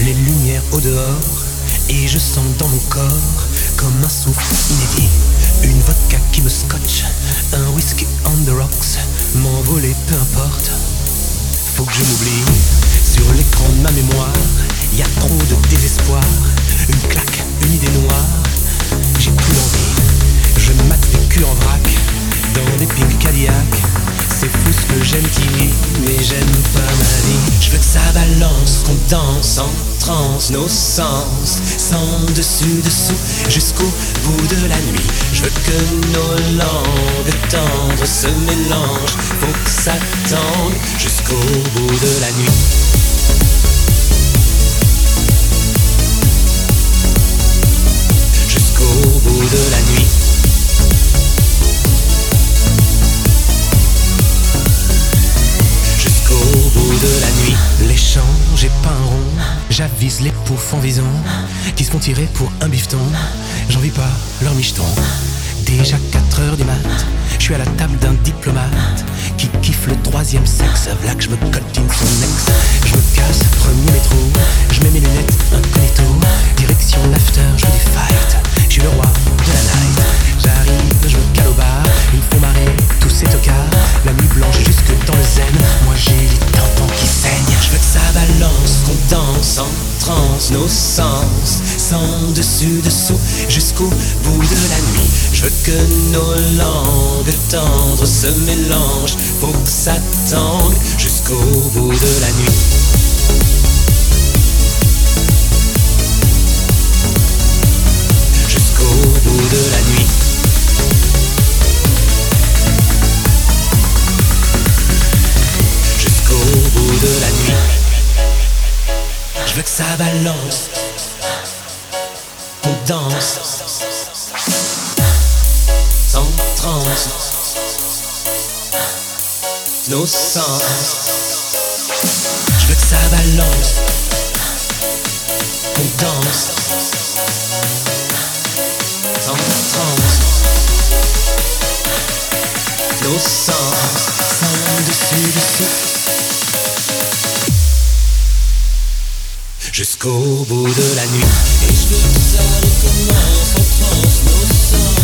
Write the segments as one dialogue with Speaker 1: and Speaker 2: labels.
Speaker 1: les lumières au dehors, et je sens dans mon corps comme un souffle inédit. Une vodka qui me scotche, un whisky on the rocks, m'envoler peu importe. Faut que je m'oublie, sur l'écran de ma mémoire, y a trop de désespoir, une claque, une idée noire, j'aime qui mais j'aime pas ma vie. Je veux que ça balance, qu'on danse en transe nos sens, sans dessus dessous, jusqu'au bout de la nuit. Je veux que nos langues tendres se mélangent, faut que ça tangue jusqu'au bout de la nuit. J'avise les poufs en visant. Qui se font tirer pour un bifton. J'en vis pas leur micheton. Déjà 4 heures du mat. Je suis à la table d'un diplomate qui kiffe le troisième sexe. V'là que je me coltine son ex. Je me casse, premier métro. Je mets mes lunettes, incognito. Direction l'after, nos sens. Sans dessus dessous, jusqu'au bout de la nuit. Je veux que nos langues tendres se mélangent. Faut que ça tangue jusqu'au bout de la nuit. Jusqu'au bout de la nuit. Jusqu'au bout de la nuit. Je veux que ça balance. On danse. Sans transe. Nos sens. Je veux que ça balance. On danse. Sans transe. Nos sens. Sans dessus dessous. Jusqu'au bout de la nuit. Et je veux que ça recommence en transe, nos sens,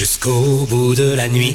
Speaker 1: Jusqu'au bout de la nuit.